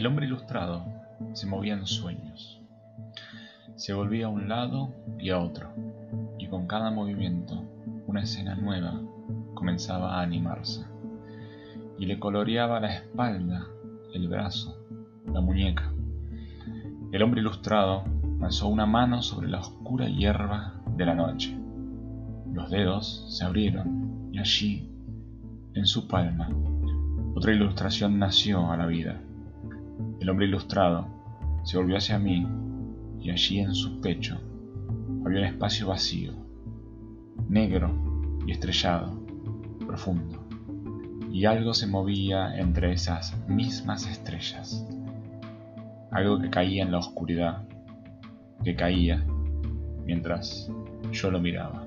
El hombre ilustrado se movía en sueños. Se volvía a un lado y a otro, y con cada movimiento una escena nueva comenzaba a animarse, y le coloreaba la espalda, el brazo, la muñeca. El hombre ilustrado alzó una mano sobre la oscura hierba de la noche. Los dedos se abrieron y allí, en su palma, otra ilustración nació a la vida. El hombre ilustrado se volvió hacia mí y allí en su pecho había un espacio vacío, negro y estrellado, profundo, y algo se movía entre esas mismas estrellas, algo que caía en la oscuridad, que caía mientras yo lo miraba.